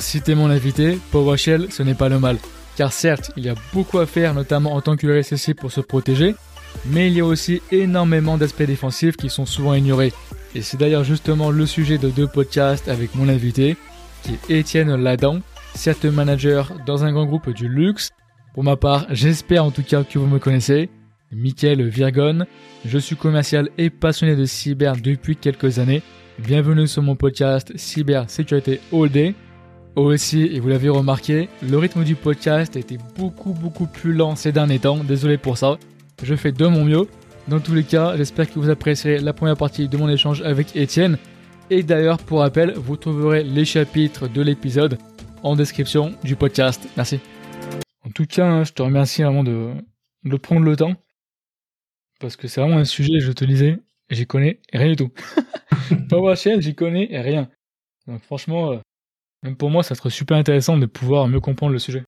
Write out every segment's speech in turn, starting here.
Citer mon invité, PowerShell, ce n'est pas le mal. Car certes, il y a beaucoup à faire, notamment en tant que RSSI pour se protéger, mais il y a aussi énormément d'aspects défensifs qui sont souvent ignorés. Et c'est d'ailleurs justement le sujet de deux podcasts avec mon invité, qui est Étienne Ladan, certes manager dans un grand groupe du luxe. Pour ma part, j'espère en tout cas que vous me connaissez. Mickaël Virgon, je suis commercial et passionné de cyber depuis quelques années. Bienvenue sur mon podcast Cyber Sécurité All Day. Aussi, et vous l'avez remarqué, le rythme du podcast a été beaucoup beaucoup plus lent ces derniers temps, désolé pour ça. Je fais de mon mieux. Dans tous les cas, j'espère que vous apprécierez la première partie de mon échange avec Étienne. Et d'ailleurs, pour rappel, vous trouverez les chapitres de l'épisode en description du podcast. Merci. En tout cas, hein, je te remercie vraiment de, de prendre le temps. Parce que c'est vraiment un sujet, je te disais, j'y connais rien du tout. PowerShell, j'y connais rien. Donc franchement, euh, même pour moi, ça serait super intéressant de pouvoir mieux comprendre le sujet.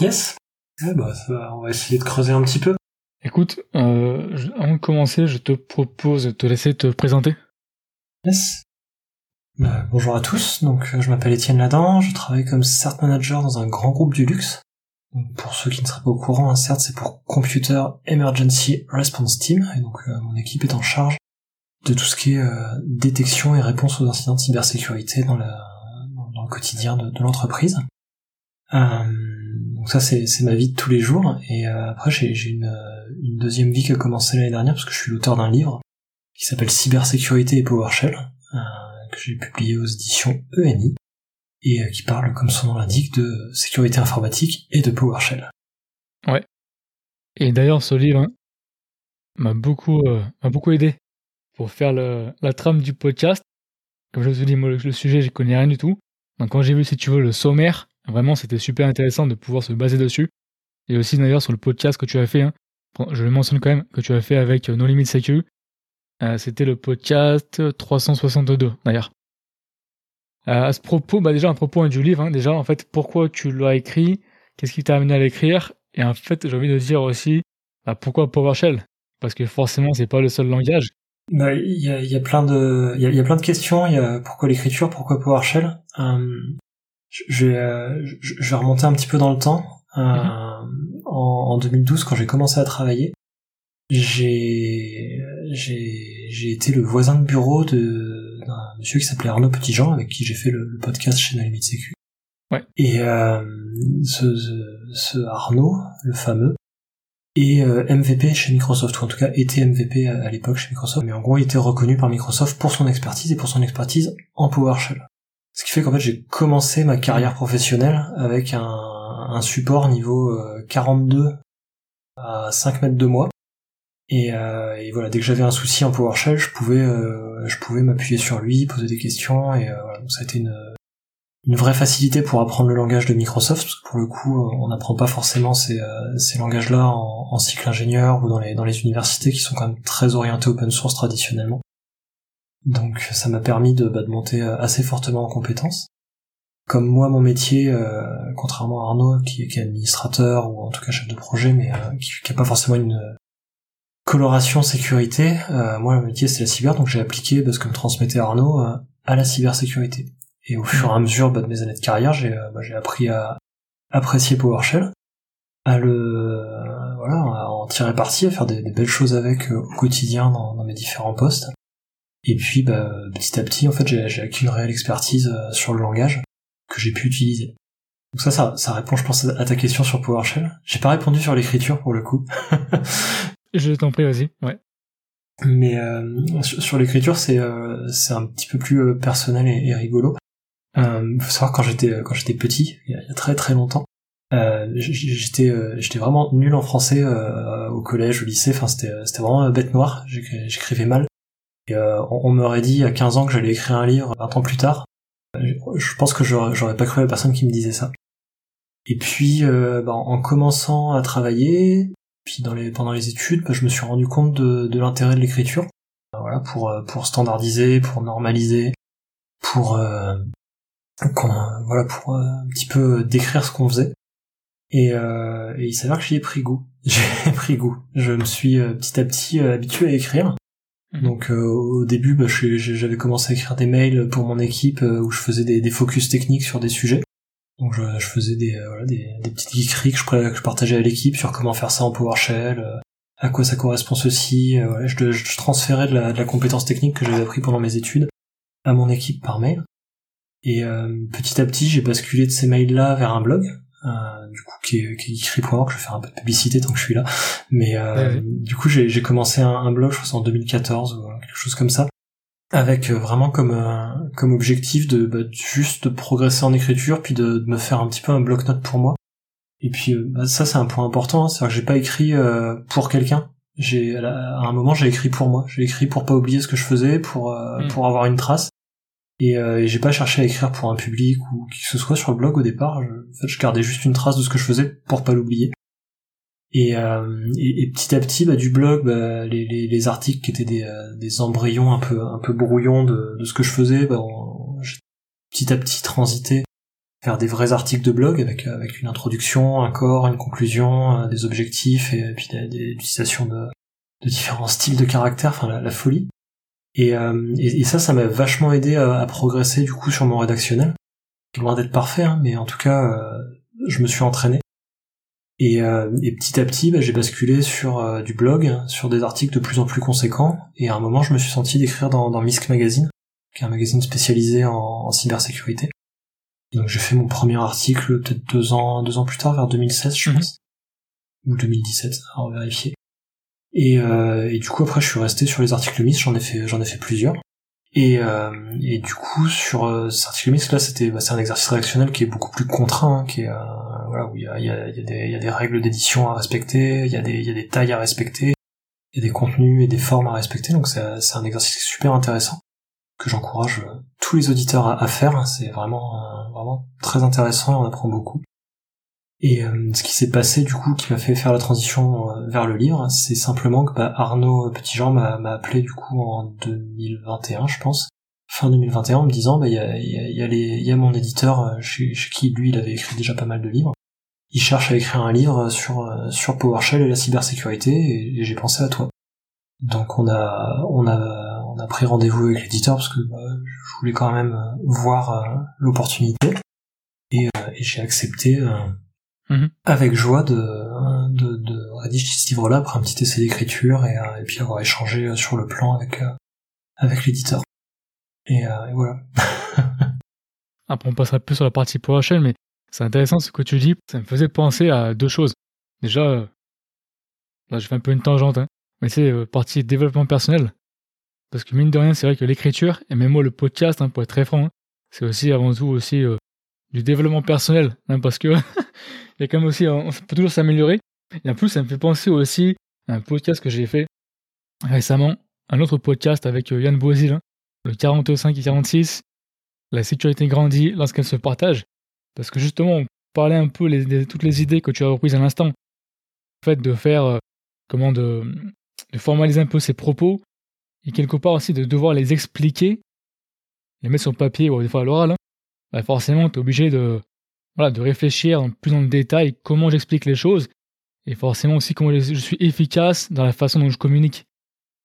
Yes. bah, on va essayer de creuser un petit peu. Écoute, euh, avant de commencer, je te propose de te laisser te présenter. Yes. Bah, bonjour à tous, donc je m'appelle Étienne Ladan, je travaille comme CERT Manager dans un grand groupe du luxe. pour ceux qui ne seraient pas au courant, un CERT c'est pour Computer Emergency Response Team, et donc euh, mon équipe est en charge de tout ce qui est euh, détection et réponse aux incidents de cybersécurité dans, dans le quotidien de, de l'entreprise. Euh, donc ça c'est ma vie de tous les jours et euh, après j'ai une, une deuxième vie qui a commencé l'année dernière parce que je suis l'auteur d'un livre qui s'appelle Cybersécurité et PowerShell euh, que j'ai publié aux éditions ENI et qui parle comme son nom l'indique de sécurité informatique et de PowerShell. Ouais. Et d'ailleurs ce livre hein, m'a beaucoup m'a beaucoup aidé pour faire la trame du podcast. Comme je vous ai dit, moi, le, sujet, je connais rien du tout. Donc, quand j'ai vu, si tu veux, le sommaire, vraiment, c'était super intéressant de pouvoir se baser dessus. Et aussi, d'ailleurs, sur le podcast que tu as fait, hein, je le mentionne quand même, que tu as fait avec euh, No Limit Sécu. Euh, c'était le podcast 362, d'ailleurs. Euh, à ce propos, bah déjà, un propos du livre, hein, déjà, en fait, pourquoi tu l'as écrit, qu'est-ce qui t'a amené à l'écrire, et en fait, j'ai envie de dire aussi, bah, pourquoi PowerShell? Parce que forcément, c'est pas le seul langage. Bah, il y a, y a plein de, il y a, plein de questions. Il y a pourquoi l'écriture, pourquoi PowerShell. Euh, je, vais, euh, je, vais remonter un petit peu dans le temps. Euh, mhm. en, en, 2012, quand j'ai commencé à travailler, j'ai, j'ai, j'ai été le voisin de bureau de d'un monsieur qui s'appelait Arnaud Petitjean, avec qui j'ai fait le, podcast chez No Limit Sécu. Ouais. Et ce, ce Arnaud, le fameux, et euh, MVP chez Microsoft, ou en tout cas était MVP à, l'époque chez Microsoft, mais en gros il était reconnu par Microsoft pour son expertise et pour son expertise en PowerShell. Ce qui fait qu'en fait j'ai commencé ma carrière professionnelle avec un, support niveau 42 euh, à 5 mètres de moi. Et, euh, et voilà, dès que j'avais un souci en PowerShell, je pouvais, euh, je pouvais m'appuyer sur lui, poser des questions, et voilà, donc ça a été une, une vraie facilité pour apprendre le langage de Microsoft, parce pour le coup, on n'apprend pas forcément ces, euh, langages-là en, cycle ingénieur ou dans les, universités qui sont quand même très orientés open source traditionnellement. Donc ça m'a permis de, bah, monter euh, assez fortement en compétences. Comme moi, mon métier, euh, contrairement à Arnaud, qui, qui, est administrateur ou en tout cas chef de projet, mais qui n'a pas forcément une coloration sécurité, moi, le métier, c'est la cyber, donc j'ai appliqué bah, ce que me transmettait Arnaud à la cybersécurité. Et au fur et à mesure bah, de mes années de carrière, j'ai euh, bah, appris à apprécier PowerShell, à le voilà, à en tirer parti, à faire des, belles choses avec euh, au quotidien dans, mes différents postes. Et puis bah, petit à petit, en fait, j'ai acquis une réelle expertise euh, sur le langage que j'ai pu utiliser. Donc ça, ça, ça répond, je pense, à ta question sur PowerShell. J'ai pas répondu sur l'écriture pour le coup. je t'en prie, vas-y. Ouais. Mais euh, sur, l'écriture, c'est euh, c'est un petit peu plus personnel et, et rigolo. Euh, faut savoir quand j'étais quand j'étais petit, il y, a, très très longtemps, euh, j'étais euh, j'étais vraiment nul en français euh, au collège, au lycée. Enfin c'était c'était vraiment bête noire. J'écrivais mal. Et euh, on, m'aurait dit à 15 ans que j'allais écrire un livre 20 ans plus tard. Je pense que j'aurais pas cru à la personne qui me disait ça. Et puis bah, en commençant à travailler, puis dans les pendant les études, bah, je me suis rendu compte de, de l'intérêt de l'écriture. Voilà pour pour standardiser, pour normaliser, pour voilà pour euh, un petit peu décrire ce qu'on faisait. Et, euh, et il s'avère que j'y ai pris goût. J'ai pris goût. Je me suis euh, petit à petit habitué à écrire. Mhm. Donc au début, bah, j'avais commencé à écrire des mails pour mon équipe où je faisais des, des, focus techniques sur des sujets. Donc je, je faisais des, voilà, des, des, petites geekeries que je, que je partageais à l'équipe sur comment faire ça en PowerShell, à quoi ça correspond ceci. voilà, je, je, transférais de la, de la compétence technique que j'avais appris pendant mes études à mon équipe par mail. Et petit à petit, j'ai basculé de ces mails-là vers un blog euh, du coup qui est, qui est écrit.org, je vais faire un peu de publicité tant que je suis là. Mais euh, du coup j'ai commencé un, un, blog, je pense en 2014 ou quelque chose comme ça, avec euh, vraiment comme comme objectif de bah, juste de progresser en écriture, puis de, de, me faire un petit peu un bloc-notes pour moi. Et puis bah, ça c'est un point important, hein, c'est-à-dire que j'ai pas écrit pour quelqu'un. J'ai à un moment j'ai écrit pour moi, j'ai écrit pour pas oublier ce que je faisais, pour mm. pour avoir une trace. Euh, et, j'ai pas cherché à écrire pour un public ou qui que ce soit sur le blog au départ. Je, en fait, je gardais juste une trace de ce que je faisais pour pas l'oublier. Et, euh, et, petit à petit, bah, du blog, bah, les, les, les, articles qui étaient des, euh, des, embryons un peu un peu brouillons de, de ce que je faisais, bah, j'ai petit à petit transité vers des vrais articles de blog avec avec une introduction, un corps, une conclusion, des objectifs et, puis des, des utilisations de, de différents styles de caractère, enfin la folie. Euh, et, et, ça, ça m'a vachement aidé à, progresser du coup sur mon rédactionnel. Loin d'être parfait, hein, mais en tout cas, euh, je me suis entraîné. Et, euh, et petit à petit, bah, j'ai basculé sur du blog, sur des articles de plus en plus conséquents. Et à un moment, je me suis senti d'écrire dans, dans Misk Magazine, qui est un magazine spécialisé en, cybersécurité. Et donc j'ai fait mon premier article peut-être deux ans, deux ans plus tard, vers 2016, je mhm. pense, ou 2017, à vérifier. Et, euh, et, du coup après je suis resté sur les articles MIS, j'en ai fait j'en ai fait plusieurs. Et, euh, et du coup sur euh, cet article MIS là c'était bah, c'est un exercice rédactionnel qui est beaucoup plus contraint, hein, qui est voilà où il y a, y, y, a des, y a des règles d'édition à respecter, il y a des il y a des tailles à respecter, il y a des contenus et des formes à respecter, donc c'est un exercice super intéressant que j'encourage tous les auditeurs à, faire. C'est vraiment vraiment très intéressant, on apprend beaucoup. Et euh, ce qui s'est passé du coup, qui m'a fait faire la transition euh, vers le livre, c'est simplement que bah, Arnaud Petitjean m'a appelé du coup en 2021, je pense, fin 2021, en me disant bah il y a, y, a y a mon éditeur euh, chez, chez, qui lui il avait écrit déjà pas mal de livres. Il cherche à écrire un livre sur sur PowerShell et la cybersécurité, et, j'ai pensé à toi. Donc on a on a on a pris rendez-vous avec l'éditeur parce que bah, je voulais quand même voir l'opportunité et, et j'ai accepté Mhm. avec joie de, de, de rédiger ce livre-là après un petit essai d'écriture et, euh, et, puis avoir échangé euh, sur le plan avec, euh, avec l'éditeur. Et, voilà. après, on passera plus sur la partie PowerShell, mais c'est intéressant ce que tu dis. Ça me faisait penser à deux choses. Déjà, là, je fais un peu une tangente, hein, mais c'est partie développement personnel. Parce que mine de rien, c'est vrai que l'écriture, et même moi le podcast, hein, pour être très franc, hein, c'est aussi avant tout aussi du développement personnel, hein, parce que il y a quand même aussi, on peut toujours s'améliorer. Et en plus, ça me fait penser aussi à un podcast que j'ai fait récemment, un autre podcast avec euh, Yann Boisil, hein, le 45 et 46, la sécurité grandit lorsqu'elle se partage. Parce que justement, on parlait un peu de toutes les idées que tu as reprises à l'instant. Le fait de faire, euh, comment, de, de formaliser un peu ses propos, et quelque part aussi de devoir les expliquer, les mettre sur papier ou des fois à l'oral, hein. Bah forcément, tu es obligé de, voilà, de réfléchir plus dans le détail comment j'explique les choses et forcément aussi comment je suis efficace dans la façon dont je communique.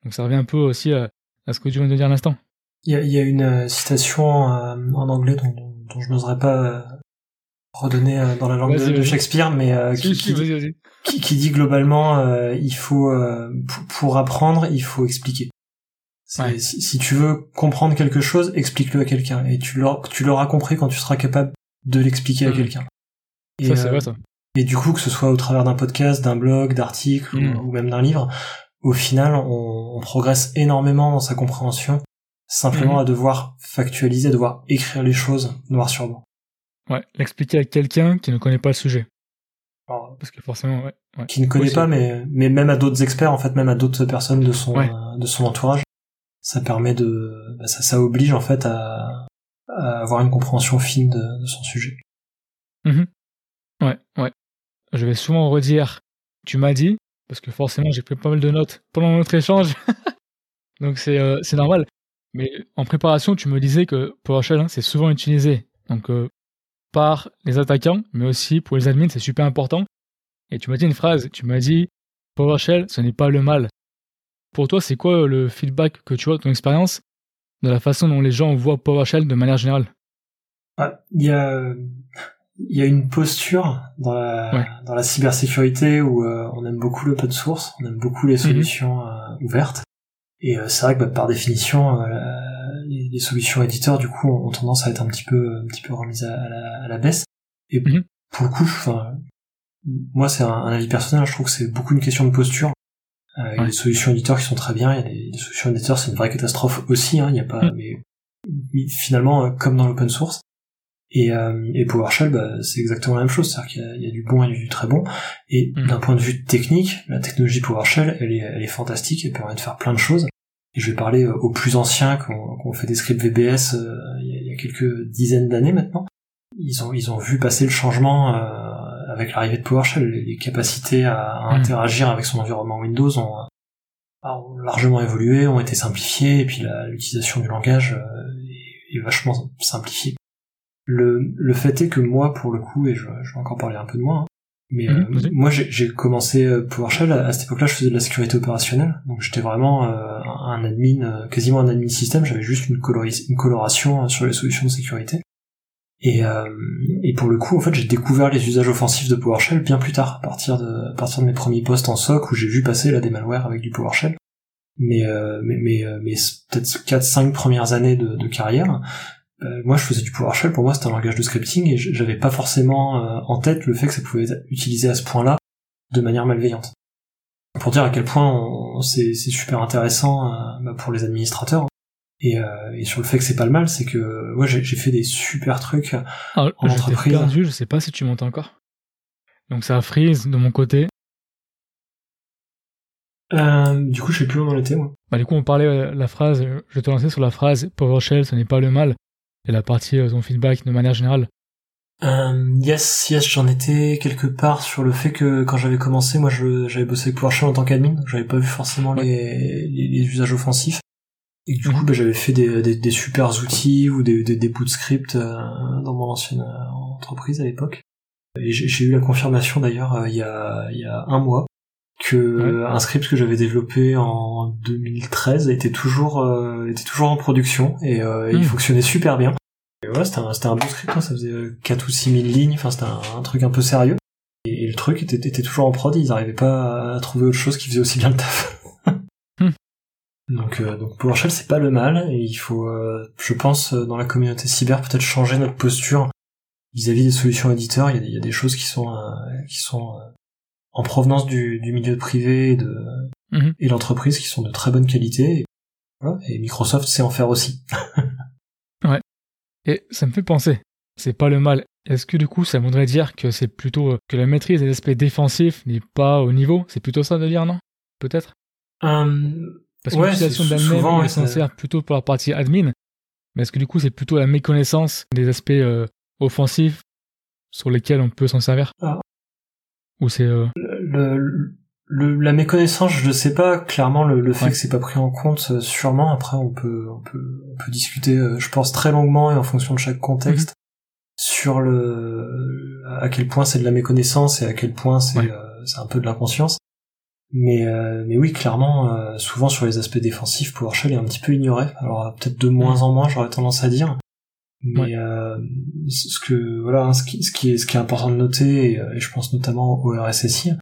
Donc ça revient un peu aussi à, ce que tu viens de dire à l'instant. Il y a, une euh, citation euh, en anglais dont, je n'oserais pas euh, redonner dans la langue de, Shakespeare, mais qui, qui, dit globalement il faut pour apprendre il faut expliquer. Si, tu veux comprendre quelque chose, explique-le à quelqu'un et tu l'auras compris quand tu seras capable de l'expliquer à mm. quelqu'un. ça, c'est vrai, ça. Et du coup, que ce soit au travers d'un podcast, d'un blog, d'articles ou, mm. même d'un livre, au final, on, progresse énormément dans sa compréhension, simplement mm. à devoir factualiser, à devoir écrire les choses noir sur blanc. Ouais, l'expliquer à quelqu'un qui ne connaît pas le sujet. Parce que forcément, ouais. Qui ne connaît pas, mais, mais même à d'autres experts, en fait, même à d'autres personnes de son, de son entourage, ça permet de, bah, ça, ça oblige, en fait, à, avoir une compréhension fine de, son sujet. Mhm. Ouais, ouais. Je vais souvent redire, tu m'as dit, parce que forcément j'ai pris pas mal de notes pendant notre échange, donc euh, c'est normal. Mais en préparation, tu me disais que PowerShell, hein, c'est souvent utilisé donc euh, par les attaquants, mais aussi pour les admins, c'est super important. Et tu m'as dit une phrase, tu m'as dit PowerShell, ce n'est pas le mal. Pour toi, c'est quoi le feedback que tu vois de ton expérience de la façon dont les gens voient PowerShell de manière générale? Ah, Il y a il y a une posture dans la dans la cybersécurité où euh, on aime beaucoup l'open source, on aime beaucoup les mhm. solutions euh, ouvertes. Et euh, c'est vrai que bah, par définition, les, les, solutions éditeurs du coup ont tendance à être un petit peu un petit peu remises à, la, à la, baisse. Et mhm. pour le coup, moi c'est un, avis personnel, je trouve que c'est beaucoup une question de posture. Il y a des solutions éditeurs qui sont très bien, il y a des, solutions éditeurs c'est une vraie catastrophe aussi. Hein, il y a pas, mhm. mais finalement comme dans l'open source, et, euh, et PowerShell, bah, c'est exactement la même chose, c'est-à-dire qu'il y, a du bon et du très bon. Et mm. d'un point de vue technique, la technologie PowerShell, elle est, elle est fantastique, elle permet de faire plein de choses. Et je vais parler euh, aux plus anciens qui ont, fait des scripts VBS euh, il, y a, quelques dizaines d'années maintenant. Ils ont, ils ont vu passer le changement euh, avec l'arrivée de PowerShell. Les, capacités à, mm. interagir avec son environnement Windows ont, ont, largement évolué, ont été simplifiées, et puis l'utilisation du langage est, est vachement simplifiée. Le, le fait est que moi, pour le coup, et je, je vais encore parler un peu de moi, hein, mais mhm, euh, moi j'ai commencé euh, PowerShell à, cette époque-là, je faisais de la sécurité opérationnelle, donc j'étais vraiment euh, un admin, quasiment un admin système. J'avais juste une, une coloration sur les solutions de sécurité. Et, et pour le coup, en fait, j'ai découvert les usages offensifs de PowerShell bien plus tard, à partir de, à partir de mes premiers postes en SOC où j'ai vu passer là des malwares avec du PowerShell. Mais mais mais, mais peut-être 4-5 premières années de, de carrière, euh, moi je faisais du PowerShell, pour moi c'était un langage de scripting et j'avais pas forcément euh, en tête le fait que ça pouvait être utilisé à ce point-là de manière malveillante. Pour dire à quel point c'est super intéressant euh, bah, pour les administrateurs. Et, et, sur le fait que c'est pas le mal, c'est que moi j'ai fait des super trucs ah, en entreprise. perdu, je sais pas si tu m'entends encore. Donc ça freeze de mon côté. du coup, je sais plus où on en était, moi. Bah, du coup, on parlait la phrase, je te lançais sur la phrase PowerShell, ce n'est pas le mal et la partie euh, son feedback de manière générale euh, yes, yes, j'en étais quelque part sur le fait que quand j'avais commencé, moi, j'avais bossé avec PowerShell en tant qu'admin, j'avais pas vu forcément les, les, usages offensifs. Et du coup, bah, j'avais fait des, des, des super outils ou des, des, des bouts de script euh, dans mon ancienne euh, entreprise à l'époque. Et j'ai eu la confirmation d'ailleurs il y, a, il y a un mois que un script que j'avais développé en 2013 était toujours euh, était toujours en production et euh, il hmm. fonctionnait super bien. Et voilà, c'était un c'était un bon script, hein, ça faisait 4 ou 6 000 lignes, enfin c'était un, truc un peu sérieux. Et, le truc était, était toujours en prod, ils n'arrivaient pas à trouver autre chose qui faisait aussi bien le taf. Donc, euh, donc PowerShell c'est pas le mal et il faut, je pense, dans la communauté cyber peut-être changer notre posture vis-à-vis des solutions éditeurs. Il y a, il y a des choses qui sont qui sont en provenance du, milieu privé et de mhm. et l'entreprise qui sont de très bonne qualité. Et, Microsoft sait en faire aussi. ouais. Et ça me fait penser, c'est pas le mal. Est-ce que du coup ça voudrait dire que c'est plutôt euh, que la maîtrise des aspects défensifs n'est pas au niveau? C'est plutôt ça de dire, non? Peut-être? Euh, Parce que l'utilisation d'admin est censée plutôt pour la partie admin. Mais est-ce que du coup c'est plutôt la méconnaissance des aspects euh, offensifs sur lesquels on peut s'en servir ah. Ou c'est le, le, la méconnaissance, je ne sais pas. Clairement, le, le fait que c'est pas pris en compte, euh, sûrement. Après, on peut, on peut, on peut discuter, euh, je pense très longuement et en fonction de chaque contexte, mhm. sur le à quel point c'est de la méconnaissance et à quel point c'est euh, c'est un peu de l'inconscience. Mais mais oui, clairement, souvent sur les aspects défensifs, PowerShell est un petit peu ignoré. Alors peut-être de moins en moins, j'aurais tendance à dire. Mais ce que voilà, hein, ce qui, ce qui est ce qui est important de noter, et, et je pense notamment au RSSI,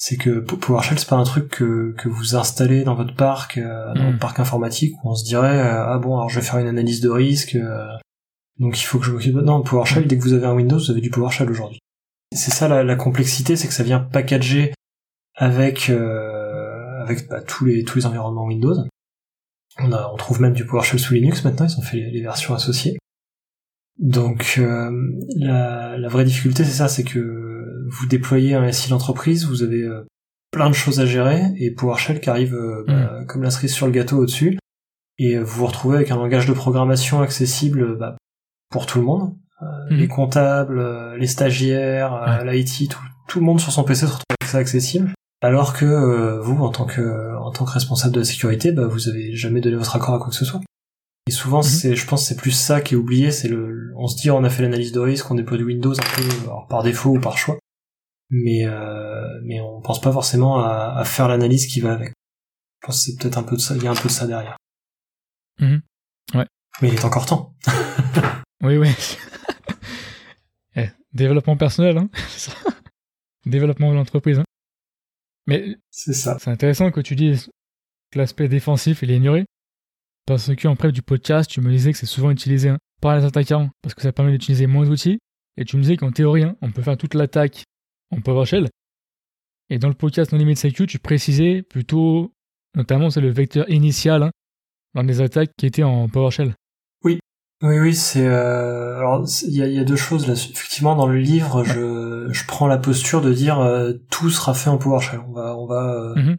c'est que PowerShell c'est pas un truc que, que vous installez dans votre parc, euh, dans votre hmm. parc informatique où on se dirait euh, ah bon alors je vais faire une analyse de risque, euh, donc il faut que je m'occupe. Non, PowerShell dès que vous avez un Windows vous avez du PowerShell aujourd'hui. C'est ça la, la complexité, c'est que ça vient packager avec avec bah, tous les tous les environnements Windows. On a on trouve même du PowerShell sous Linux maintenant, ils ont fait les, les versions associées. Donc la, la vraie difficulté c'est ça, c'est que vous déployez un SI d'entreprise, vous avez euh, plein de choses à gérer, et PowerShell qui arrive euh, bah, mm. comme la cerise sur le gâteau au-dessus, et vous vous retrouvez avec un langage de programmation accessible bah, pour tout le monde, euh, mm. les comptables, les stagiaires, l'IT, tout, tout, le monde sur son PC se retrouve avec ça accessible, alors que vous, en tant que en tant que responsable de la sécurité, bah, vous avez jamais donné votre accord à quoi que ce soit. Et souvent, mhm. c'est, je pense, c'est plus ça qui est oublié. C'est le, on se dit, on a fait l'analyse de risque, on déploie du Windows un peu par défaut ou par choix mais euh, mais on pense pas forcément à, à faire l'analyse qui va avec. Je pense que c'est peut-être un peu de ça, il y a un peu de ça derrière. Mhm. Ouais. Mais il est encore temps. oui, oui. eh, développement personnel, hein. développement de l'entreprise. Hein. Mais c'est ça. C'est intéressant que tu dises que l'aspect défensif il est ignoré. Parce que en prep du podcast, tu me disais que c'est souvent utilisé hein, par les attaquants parce que ça permet d'utiliser moins d'outils. Et tu me disais qu'en théorie, hein, on peut faire toute l'attaque en PowerShell. Et dans le podcast Non Limit Secu, tu précisais plutôt, notamment, c'est le vecteur initial hein, dans les attaques qui étaient en PowerShell. Oui, oui, c'est. Euh... Alors, il y a, y a, deux choses là. Effectivement, dans le livre, je, je prends la posture de dire euh, tout sera fait en PowerShell. On va, on va euh, mm-hmm.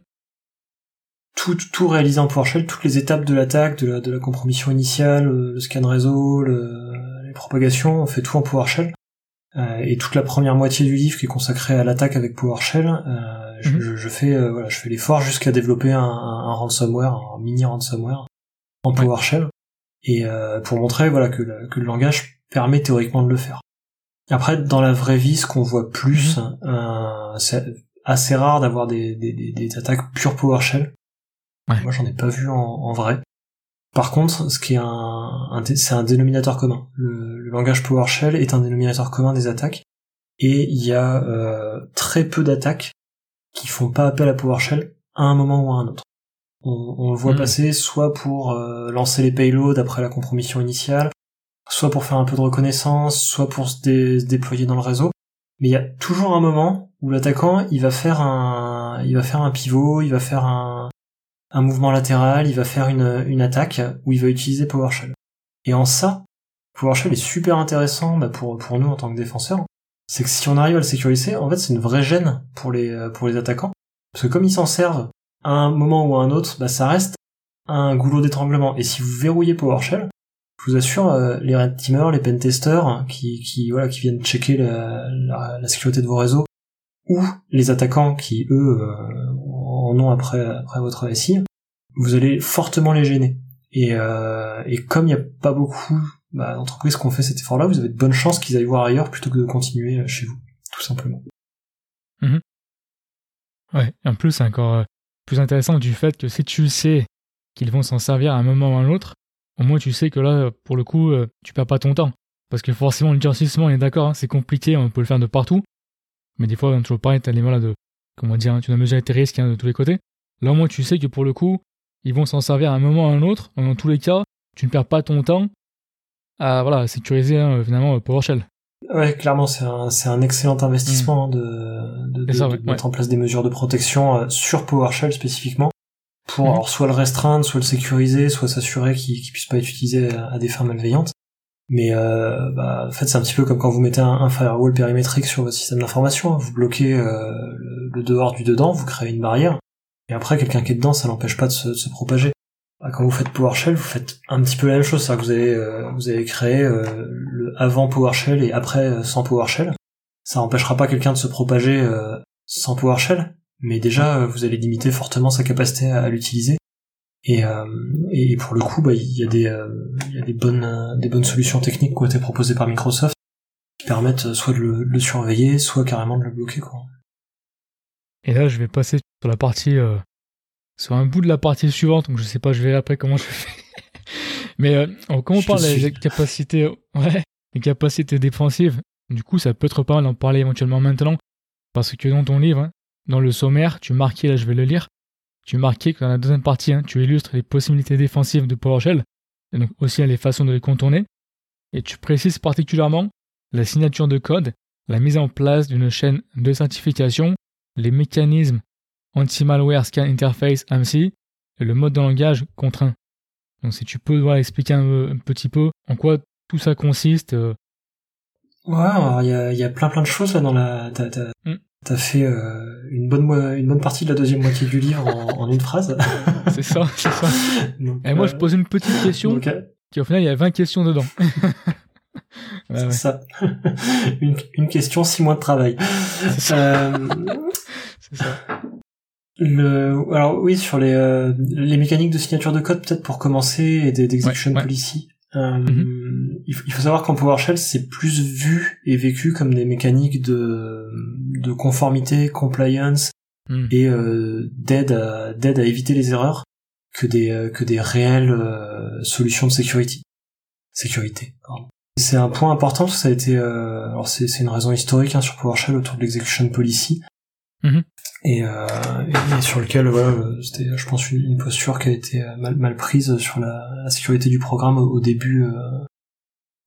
tout, tout réaliser en PowerShell, toutes les étapes de l'attaque, de la, de la compromission initiale, le scan réseau, le, les propagations, on fait tout en PowerShell. Euh, et toute la première moitié du livre qui est consacrée à l'attaque avec PowerShell, euh, je, mhm. je, fais euh, voilà, je fais l'effort jusqu'à développer un, un, ransomware, un mini ransomware en PowerShell, et pour montrer voilà que, que le langage permet théoriquement de le faire. Après, dans la vraie vie, ce qu'on voit plus, mhm. c'est assez rare d'avoir des, des, des, attaques pure PowerShell. Moi, j'en ai pas vu en, en vrai. Par contre, ce qui est un, c'est un dénominateur commun. Le, langage PowerShell est un dénominateur commun des attaques, et il y a euh, très peu d'attaques qui font pas appel à PowerShell à un moment ou à un autre. On, le voit hmm. passer soit pour euh, lancer les payloads après la compromission initiale, soit pour faire un peu de reconnaissance, soit pour se, déployer dans le réseau. Mais il y a toujours un moment où l'attaquant il va faire un, il va faire un pivot, il va faire un, un mouvement latéral, il va faire une, une attaque où il va utiliser PowerShell. Et en ça, PowerShell est super intéressant bah, pour, pour nous en tant que défenseurs. C'est que si on arrive à le sécuriser, en fait c'est une vraie gêne pour les, pour les attaquants. Parce que comme ils s'en servent à un moment ou à un autre, bah, ça reste un goulot d'étranglement. Et si vous verrouillez PowerShell, je vous assure, euh, les red teamers, les pentesters, qui, qui, voilà, qui viennent checker la, la, sécurité de vos réseaux, ou les attaquants qui, eux, euh, en ont après, après votre SI, vous allez fortement les gêner. Et, euh, et comme il n'y a pas beaucoup bah, d'entreprises qui ont fait cet effort-là, vous avez de bonnes chances qu'ils aillent voir ailleurs plutôt que de continuer euh, chez vous, tout simplement. Mhm. Ouais, en plus, encore euh, plus intéressant du fait que si tu sais qu'ils vont s'en servir à un moment ou à un autre, au moins tu sais que là, pour le coup, tu perds pas ton temps. Parce que forcément, le durcissement, on est d'accord, hein, c'est compliqué, on peut le faire de partout. Mais des fois, toujours pareil, t'as les malades de comment dire, hein, tu dois mesurer tes risques de tous les côtés. Là, au moins, tu sais que pour le coup, ils vont s'en servir à un moment ou à un autre. Dans tous les cas, tu ne perds pas ton temps à voilà, sécuriser hein, finalement PowerShell. Ouais, clairement, c'est un, un excellent investissement mm. de, de, mettre en place des mesures de protection euh, sur PowerShell spécifiquement pour mm. alors, soit le restreindre, soit le sécuriser, soit s'assurer qu'il ne puisse pas être utilisé à des fins malveillantes. Mais euh, bah, en fait, c'est un petit peu comme quand vous mettez un, firewall périmétrique sur votre système d'information. Hein. Vous bloquez euh, le, dehors du dedans, vous créez une barrière. Et après, quelqu'un qui est dedans, ça l'empêche pas de se, propager. Bah, quand vous faites PowerShell, vous faites un petit peu la même chose. C'est-à-dire que vous avez, euh, vous avez créé euh, le avant PowerShell et après sans PowerShell. Ça n'empêchera pas quelqu'un de se propager sans PowerShell. Mais déjà, vous allez limiter fortement sa capacité à l'utiliser. Et, euh, et pour le coup, bah, il y a des, euh, y a des bonnes, des bonnes solutions techniques qui ont été proposées par Microsoft qui permettent soit de le, surveiller, soit carrément de le bloquer. Quoi. Et là, je vais passer sur la partie, euh, sur un bout de la partie suivante, donc je sais pas, je verrai après comment je fais. Mais euh, quand on parle des capacités, ouais, les capacités défensives, du coup, ça peut être pas mal d'en parler éventuellement maintenant, parce que dans ton livre, hein, dans le sommaire, tu marquais, là je vais le lire, tu marquais que dans la deuxième partie, hein, tu illustres les possibilités défensives de PowerShell, et donc aussi les façons de les contourner, et tu précises particulièrement la signature de code, la mise en place d'une chaîne de certification, les mécanismes anti-malware scan interface AMSI et le mode de langage contraint. Donc si tu peux expliquer un, petit peu en quoi tout ça consiste. Euh. Ouais, il y a, plein plein de choses là dans la. Mm. T'as fait euh, une bonne une bonne partie de la deuxième moitié du livre en, une phrase. c'est ça, c'est ça. Et moi, je euh, pose une petite question. Euh, qui au final, il y a 20 questions dedans. c'est ça. une, une, question, six mois de travail. C'est ça. c'est ça. Le, alors oui, sur les, les mécaniques de signature de code, peut-être pour commencer, et d'execution policy. Euh, mhm. il, faut, savoir qu'en PowerShell, c'est plus vu et vécu comme des mécaniques de, de conformité, compliance, Hmm. et euh, d'aide à, d'aide à éviter les erreurs que des euh, que des réelles euh, solutions de sécurité. Sécurité. Pardon. C'est un point important parce que ça a été euh, alors c'est c'est une raison historique hein, sur PowerShell autour de l'execution policy Mhm. Et, euh, et, sur lequel voilà euh, c'était je pense une, posture qui a été euh, mal mal prise sur la, la sécurité du programme au, au début euh,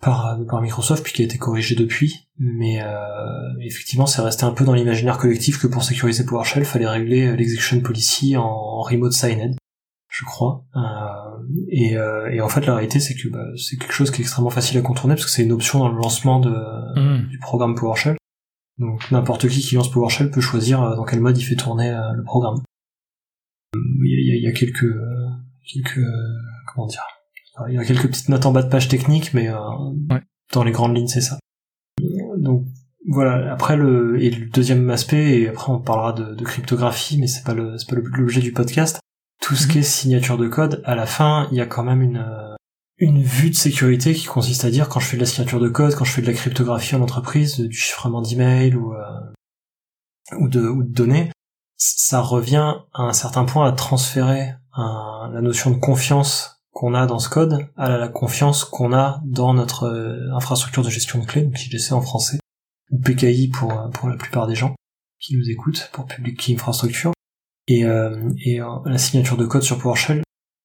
par par Microsoft puis qui a été corrigée depuis. Mais euh, effectivement c'est resté un peu dans l'imaginaire collectif que pour sécuriser PowerShell fallait régler euh, l'execution policy en, en remote signed je crois. Euh, et, euh, et en fait la réalité c'est que bah, c'est quelque chose qui est extrêmement facile à contourner parce que c'est une option dans le lancement de, Mhm. du programme PowerShell donc n'importe qui qui lance PowerShell peut choisir euh, dans quel mode il fait tourner euh, le programme. Il y a, il y a- quelques euh, quelques comment dire. Il y a quelques petites notes en bas de page technique mais euh, Ouais. dans les grandes lignes c'est ça. Donc voilà. Après le et le deuxième aspect et après on parlera de, de cryptographie mais c'est pas le c'est pas l'objet du podcast. Tout ce Mhm. qui est signature de code à la fin il y a quand même une une vue de sécurité qui consiste à dire quand je fais de la signature de code quand je fais de la cryptographie en entreprise du chiffrement d'email ou euh, ou de données ça revient à un certain point à transférer la notion de confiance qu'on a dans ce code à la, confiance qu'on a dans notre euh, infrastructure de gestion de clés, donc IGC en français, ou PKI pour, euh, pour la plupart des gens qui nous écoutent, pour Public Key Infrastructure. Et, la signature de code sur PowerShell,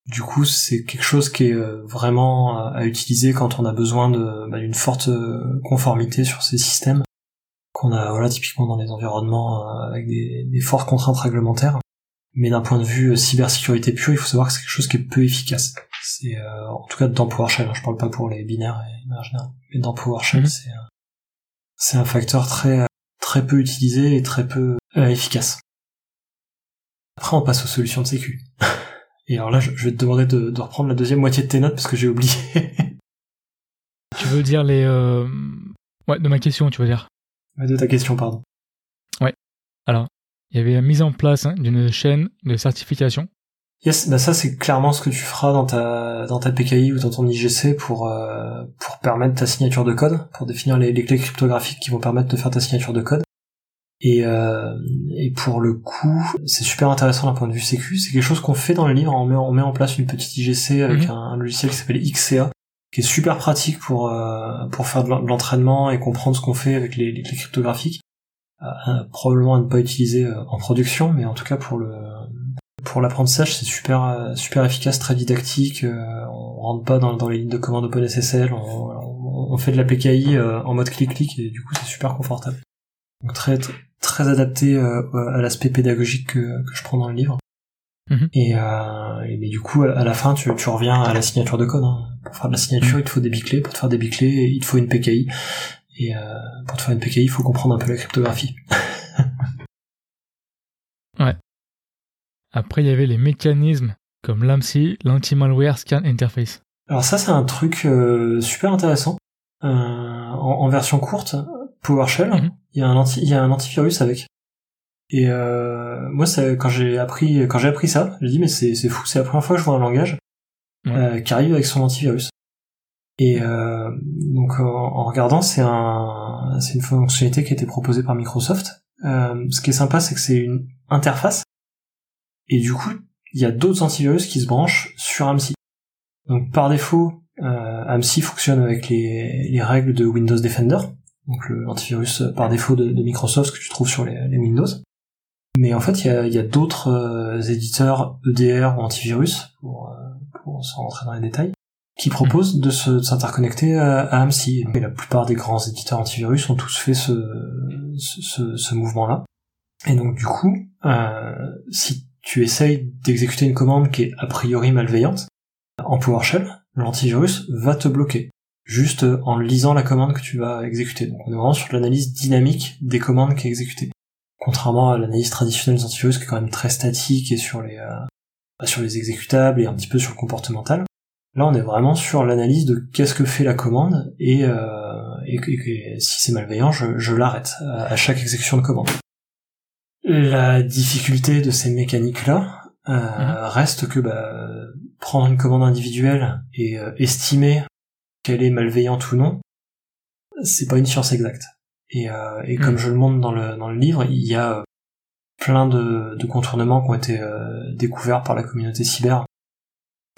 du coup, c'est quelque chose qui est euh, vraiment à, à utiliser quand on a besoin de- bah, d'une forte euh, conformité sur ces systèmes qu'on a voilà typiquement dans les environnements euh, avec des, des fortes contraintes réglementaires. Mais d'un point de vue euh, cybersécurité pure, il faut savoir que c'est quelque chose qui est peu efficace. C'est euh, en tout cas dans PowerShell. hein, je parle pas pour les binaires et imaginaires, mais dans PowerShell, Mhm. c'est euh, c'est un facteur très euh, très peu utilisé et très peu euh, efficace. Après, on passe aux solutions de sécu. Et alors là, je, je vais te demander de, de reprendre la deuxième moitié de tes notes parce que j'ai oublié. Tu veux dire les... euh, Ouais, de ma question, tu veux dire? de ta question, pardon. Il y avait la mise en place hein, d'une chaîne de certification. Yes, bah ça c'est clairement ce que tu feras dans ta dans ta PKI ou dans ton IGC pour euh, pour permettre ta signature de code, pour définir les, les clés cryptographiques qui vont permettre de faire ta signature de code. Et euh, et pour le coup, c'est super intéressant d'un point de vue sécu. C'est quelque chose qu'on fait dans le livre. On met on met en place une petite IGC avec Mhm. un, un logiciel qui s'appelle XCA, qui est super pratique pour euh, pour faire de l'en- de l'entraînement et comprendre ce qu'on fait avec les, cryptographiques. Euh, probablement à ne pas utiliser euh, en production, mais en tout cas pour le pour l'apprentissage, c'est super euh, super efficace, très didactique. euh, on rentre pas dans, dans les lignes de commande OpenSSL. On, on, fait de la PKI euh, en mode clic-clic et du coup c'est super confortable. Donc très très adapté euh, à l'aspect pédagogique que, que je prends dans le livre. Mhm. Et, euh, et mais du coup à la fin tu, tu reviens à la signature de code. hein. Pour faire de la signature, Mhm. il te faut des biclés. Pour te faire des biclés, il te faut une PKI. Et euh, pour te faire une PKI, il faut comprendre un peu la cryptographie. Après, il y avait les mécanismes comme l'AMSI, l'Anti-Malware Scan Interface. Alors ça c'est un truc super intéressant. En, en version courte, PowerShell, Mhm. il y a un anti, il y a un antivirus avec. Et euh, moi, ça, quand j'ai appris, quand j'ai appris ça, j'ai dit mais c'est c'est fou, c'est la première fois que je vois un langage Ouais. euh, qui arrive avec son antivirus. Et euh, donc en, en regardant, c'est un, c'est une fonctionnalité qui a été proposée par Microsoft. Euh, ce qui est sympa, c'est que c'est une interface. Et du coup, il y a d'autres antivirus qui se branchent sur AMSI. Donc par défaut, euh, AMSI fonctionne avec les, les règles de Windows Defender, donc le- l'antivirus euh, par défaut de, Microsoft que tu trouves sur les, Windows. Mais en fait, il y a, d'autres euh, éditeurs EDR ou antivirus, pour, euh, rentrer dans les détails, qui proposent de s'interconnecter à, à AMSI. Et la plupart des grands éditeurs antivirus ont tous fait ce, ce, mouvement-là. Et donc du coup, euh, si tu essayes d'exécuter une commande qui est a priori malveillante, en PowerShell, l'antivirus va te bloquer, juste en lisant la commande que tu vas exécuter. Donc on est vraiment sur l'analyse dynamique des commandes qui est exécutée. Contrairement à l'analyse traditionnelle des antivirus qui est quand même très statique et sur les, euh, bah, sur les exécutables et un petit peu sur le comportemental. Là on est vraiment sur l'analyse de qu'est-ce que fait la commande et, euh, et, et- et si c'est malveillant, je, je l'arrête à, à chaque exécution de commande. La difficulté de ces mécaniques-là euh, Mhm. reste que bah, prendre une commande individuelle et euh, estimer qu'elle est malveillante ou non, c'est pas une science exacte. Et, euh, et comme Mhm. je le montre dans le, dans le livre, il y a plein de, de contournements qui ont été découverts par la communauté cyber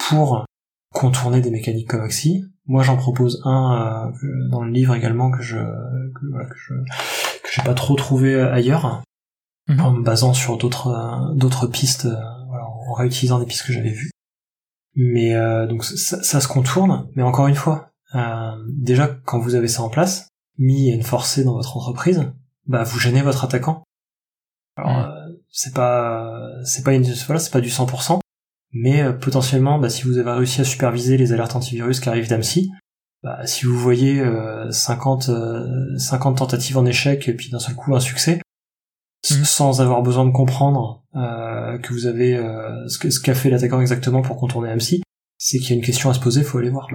pour contourner des mécaniques Covaxi. Moi, j'en propose un dans le livre également que je que, voilà, que je que j'ai pas trop trouvé ailleurs, mhm. en me basant sur d'autres d'autres pistes, voilà, en réutilisant des pistes que j'avais vues. Mais donc ça, ça, se contourne, mais encore une fois, euh, déjà quand vous avez ça en place, mis et enforcé dans votre entreprise, bah vous gênez votre attaquant. Alors euh, c'est pas c'est pas une voilà, c'est pas du 100%, mais euh, potentiellement bah, si vous avez réussi à superviser les alertes antivirus qui arrivent d'AMSI, bah, si vous voyez 50 50 tentatives en échec et puis d'un seul coup un succès, mmh. sans avoir besoin de comprendre que vous avez ce qu'a fait l'attaquant exactement pour contourner AMSI, c'est qu'il y a une question à se poser, faut aller voir.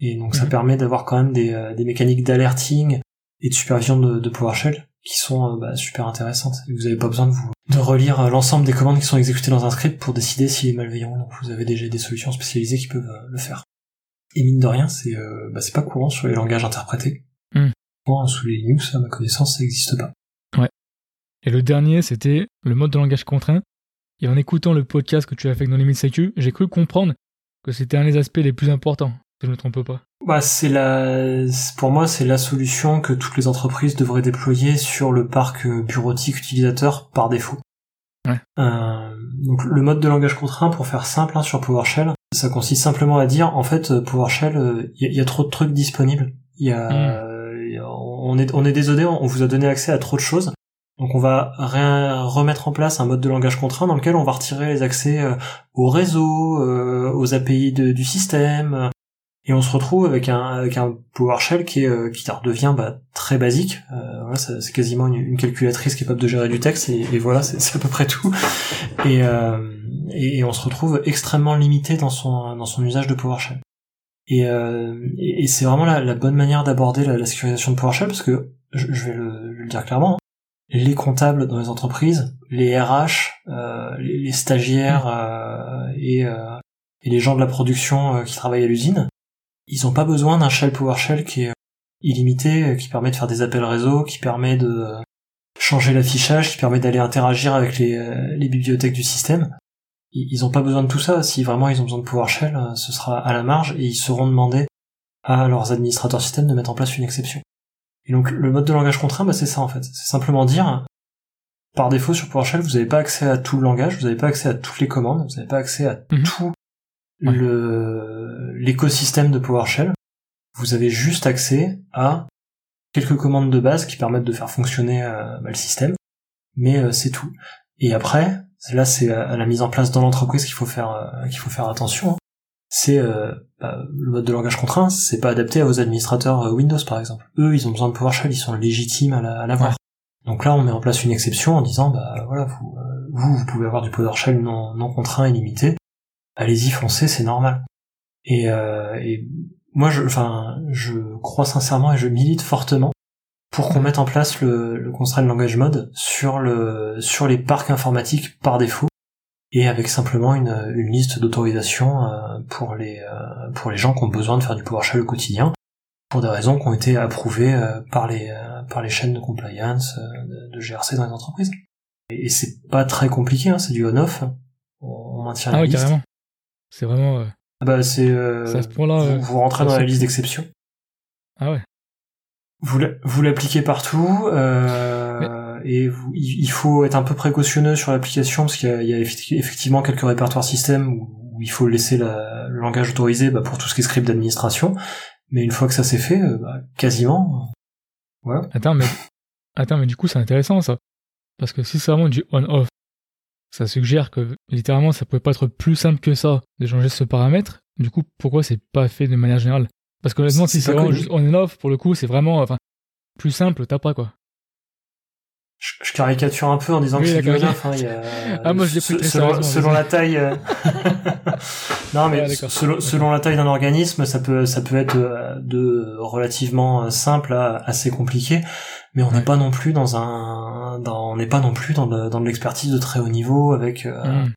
Et donc ça mhm. permet d'avoir quand même des, euh, des mécaniques d'alerting et de supervision de, de PowerShell qui sont euh, bah, super intéressantes. Et vous n'avez pas besoin de vous de relire euh, l'ensemble des commandes qui sont exécutées dans un script pour décider s'il est malveillant. Donc vous avez déjà des solutions spécialisées qui peuvent le faire. Et mine de rien, c'est bah, c'est pas courant sur les langages interprétés. Mm. sous les Linux, à ma connaissance, ça n'existe pas. Ouais. Et le dernier, c'était le mode de langage contraint. Et en écoutant le podcast que tu as fait dans Limit Sécu, j'ai cru comprendre que c'était un des aspects les plus importants je ne me trompe pas. Bah, c'est la, pour moi, c'est la solution que toutes les entreprises devraient déployer sur le parc euh, bureautique utilisateur par défaut. Ouais. Euh, donc, le mode de langage contraint, pour faire simple hein, sur PowerShell, ça consiste simplement à dire, en fait, euh, PowerShell, il y, a trop de trucs disponibles. Il y a, on est, on est désolé, on vous a donné accès à trop de choses. Donc on va remettre en place un mode de langage contraint dans lequel on va retirer les accès au réseau, aux API du système, et on se retrouve avec un avec un PowerShell qui est euh, qui redevient bah, très basique. Euh, voilà, c'est quasiment une, calculatrice capable de gérer du texte et, voilà, c'est à peu près tout. Et, euh, et, on se retrouve extrêmement limité dans son dans son usage de PowerShell. Et, euh, et, c'est vraiment la, la, bonne manière d'aborder la, la, sécurisation de PowerShell parce que je, vais, le, le, dire clairement, les comptables dans les entreprises, les RH, euh, les, les, stagiaires et, et les gens de la production qui travaillent à l'usine, ils ont pas besoin d'un shell PowerShell qui est illimité, qui permet de faire des appels réseau, qui permet de changer l'affichage, qui permet d'aller interagir avec les, euh, les, bibliothèques du système. Ils ont pas besoin de tout ça. Si vraiment ils ont besoin de PowerShell, euh, ce sera à la marge et ils seront demandés à leurs administrateurs système de mettre en place une exception. Et donc le mode de langage contraint, bah, c'est ça en fait. C'est simplement dire, par défaut sur PowerShell, vous n'avez pas accès à tout le langage, vous n'avez pas accès à toutes les commandes, vous n'avez pas accès à mhm. tout le l'écosystème de PowerShell. Vous avez juste accès à quelques commandes de base qui permettent de faire fonctionner euh, bah, le système, mais euh, c'est tout. Et après, là c'est à la mise en place dans l'entreprise qu'il faut faire euh, qu'il faut faire attention. Hein. C'est bah, le mode de langage contraint, c'est pas adapté à vos administrateurs Windows par exemple. Eux, ils ont besoin de PowerShell, ils sont légitimes à l'avoir. Donc là, on met en place une exception en disant bah voilà, vous vous, vous pouvez avoir du PowerShell non non contraint et limité allez-y, foncez, c'est normal. Et, euh, et moi, je, enfin, je crois sincèrement et je milite fortement pour qu'on mette en place le, le constraint language mode sur le sur les parcs informatiques par défaut et avec simplement une, une liste d'autorisation euh, pour les euh, pour les gens qui ont besoin de faire du PowerShell au quotidien pour des raisons qui ont été approuvées euh, par les par les chaînes de compliance de, GRC dans les entreprises. Et, c'est pas très compliqué, hein, c'est du on-off. On, maintient ah la liste. C'est vraiment. Euh, ah bah c'est. Euh, à ce point-là. Vous, rentrez dans la liste d'exception. Ah ouais. Vous l'appliquez partout euh, et vous, il faut être un peu précautionneux sur l'application parce qu'il y, a effectivement quelques répertoires système où, il faut laisser la, le langage autorisé bah, pour tout ce qui est script d'administration. Mais une fois que ça s'est fait, bah, quasiment. Voilà. Attends mais attends mais du coup c'est intéressant ça parce que si c'est vraiment du on-off ça suggère que littéralement ça pouvait pas être plus simple que ça de changer ce paramètre. Du coup, pourquoi c'est pas fait de manière générale? Parce que honnêtement, si c'est vraiment juste on and off, pour le coup, c'est vraiment enfin plus simple, t'as pas quoi. Je, caricature un peu en disant que c'est du on-off. Hein, ah moi je l'ai pris très selon, selon la taille. Euh. non mais selon, selon, la taille d'un organisme, ça peut ça peut être euh, de relativement euh, simple à assez compliqué mais on n'est pas non plus dans un, dans, on n'est pas non plus dans de, dans de l'expertise de très haut niveau avec euh, mm.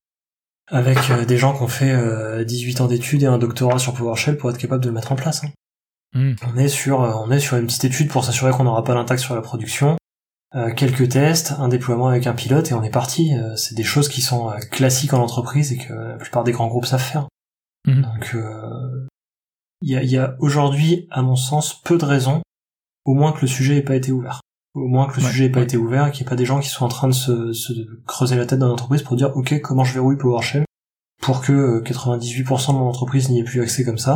avec euh, des gens qui ont fait 18 euh, ans d'études et un doctorat sur PowerShell pour être capable de le mettre en place. Hein. Mm. On est sur, on est sur une petite étude pour s'assurer qu'on n'aura pas l'impact sur la production, quelques tests, un déploiement avec un pilote et on est parti. c'est des choses qui sont classiques en entreprise et que la plupart des grands groupes savent faire. Mhm. Donc il y a, y a aujourd'hui, à mon sens, peu de raisons, au moins que le sujet n'ait pas été ouvert. Au moins que le sujet n'ait pas été ouvert et qu'il n'y ait pas des gens qui sont en train de se, se creuser la tête dans l'entreprise pour dire ok comment je verrouille PowerShell pour que 98% de mon entreprise n'y ait plus accès comme ça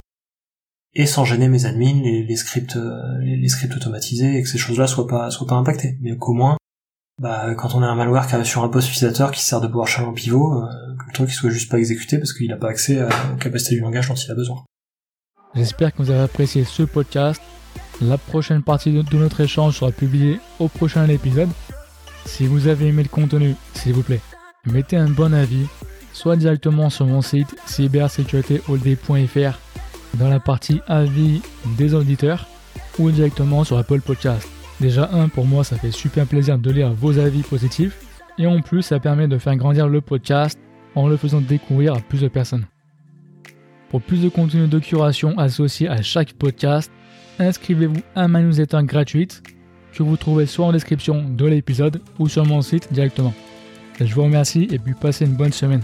et sans gêner mes admins, les, scripts, euh, les, scripts automatisés, et que ces choses-là soient pas, soient pas impactées. Mais qu'au moins, bah, quand on a un malware qui arrive sur un poste utilisateur qui sert de PowerShell en pivot, euh, le truc soit juste pas exécuté parce qu'il n'a pas accès aux capacités du langage dont il a besoin. J'espère que vous avez apprécié ce podcast. La prochaine partie de, notre échange sera publiée au prochain épisode. Si vous avez aimé le contenu, s'il vous plaît, mettez un bon avis, soit directement sur mon site cybersécuritéhold.fr dans la partie avis des auditeurs ou directement sur Apple Podcast. Déjà un pour moi ça fait super plaisir de lire vos avis positifs et en plus ça permet de faire grandir le podcast en le faisant découvrir à plus de personnes. Pour plus de contenu de curation associé à chaque podcast, inscrivez-vous à ma newsletter gratuite que vous trouvez soit en description de l'épisode ou sur mon site directement. Je vous remercie et puis passez une bonne semaine.